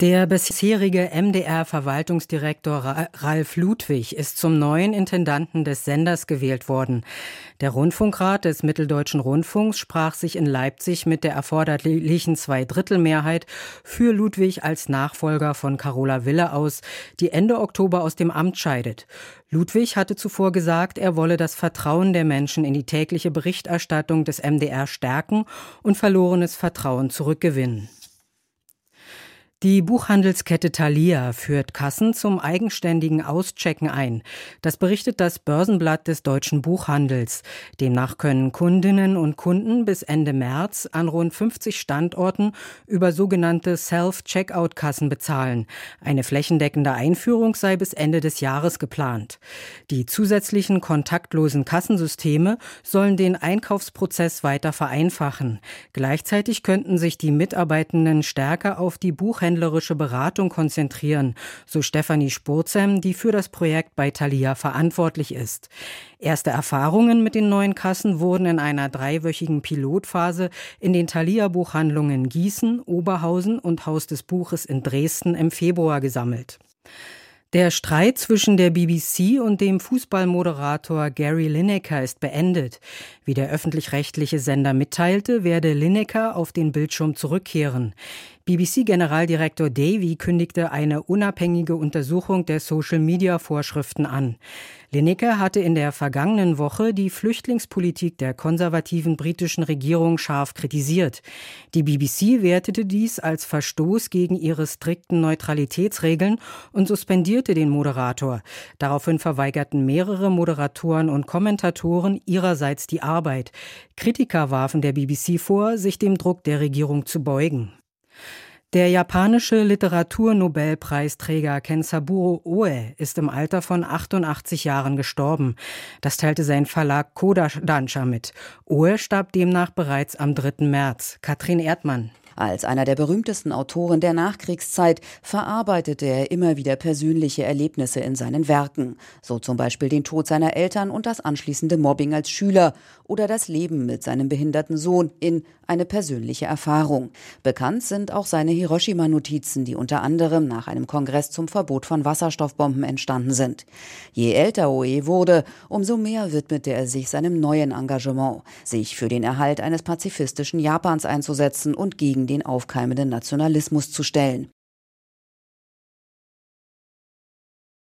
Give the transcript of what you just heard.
der bisherige MDR-Verwaltungsdirektor Ralf Ludwig ist zum neuen Intendanten des Senders gewählt worden. Der Rundfunkrat des Mitteldeutschen Rundfunks sprach sich in Leipzig mit der erforderlichen Zweidrittelmehrheit für Ludwig als Nachfolger von Carola Wille aus, die Ende Oktober aus dem Amt scheidet. Ludwig hatte zuvor gesagt, er wolle das Vertrauen der Menschen in die tägliche Berichterstattung des MDR stärken und verlorenes Vertrauen zurückgewinnen. Die Buchhandelskette Thalia führt Kassen zum eigenständigen Auschecken ein. Das berichtet das Börsenblatt des deutschen Buchhandels. Demnach können Kundinnen und Kunden bis Ende März an rund 50 Standorten über sogenannte Self-Checkout-Kassen bezahlen. Eine flächendeckende Einführung sei bis Ende des Jahres geplant. Die zusätzlichen kontaktlosen Kassensysteme sollen den Einkaufsprozess weiter vereinfachen. Gleichzeitig könnten sich die Mitarbeitenden stärker auf die Buchhändler buchhändlerische Beratung konzentrieren, so Stefanie Spurzem, die für das Projekt bei Thalia verantwortlich ist. Erste Erfahrungen mit den neuen Kassen wurden in einer dreiwöchigen Pilotphase in den Thalia Buchhandlungen Gießen, Oberhausen und Haus des Buches in Dresden im Februar gesammelt. Der Streit zwischen der BBC und dem Fußballmoderator Gary Lineker ist beendet. Wie der öffentlich-rechtliche Sender mitteilte, werde Lineker auf den Bildschirm zurückkehren. BBC-Generaldirektor Davy kündigte eine unabhängige Untersuchung der Social-Media-Vorschriften an. Lineker hatte in der vergangenen Woche die Flüchtlingspolitik der konservativen britischen Regierung scharf kritisiert. Die BBC wertete dies als Verstoß gegen ihre strikten Neutralitätsregeln und suspendierte den Moderator. Daraufhin verweigerten mehrere Moderatoren und Kommentatoren ihrerseits die Arbeit. Kritiker warfen der BBC vor, sich dem Druck der Regierung zu beugen. Der japanische Literaturnobelpreisträger Kensaburo Oe ist im Alter von 88 Jahren gestorben. Das teilte sein Verlag Kodansha mit. Oe starb demnach bereits am 3. März. Katrin Erdmann. Als einer der berühmtesten Autoren der Nachkriegszeit verarbeitete er immer wieder persönliche Erlebnisse in seinen Werken, so zum Beispiel den Tod seiner Eltern und das anschließende Mobbing als Schüler oder das Leben mit seinem behinderten Sohn in eine persönliche Erfahrung. Bekannt sind auch seine Hiroshima-Notizen, die unter anderem nach einem Kongress zum Verbot von Wasserstoffbomben entstanden sind. Je älter Oe wurde, umso mehr widmete er sich seinem neuen Engagement, sich für den Erhalt eines pazifistischen Japans einzusetzen und den aufkeimenden Nationalismus zu stellen.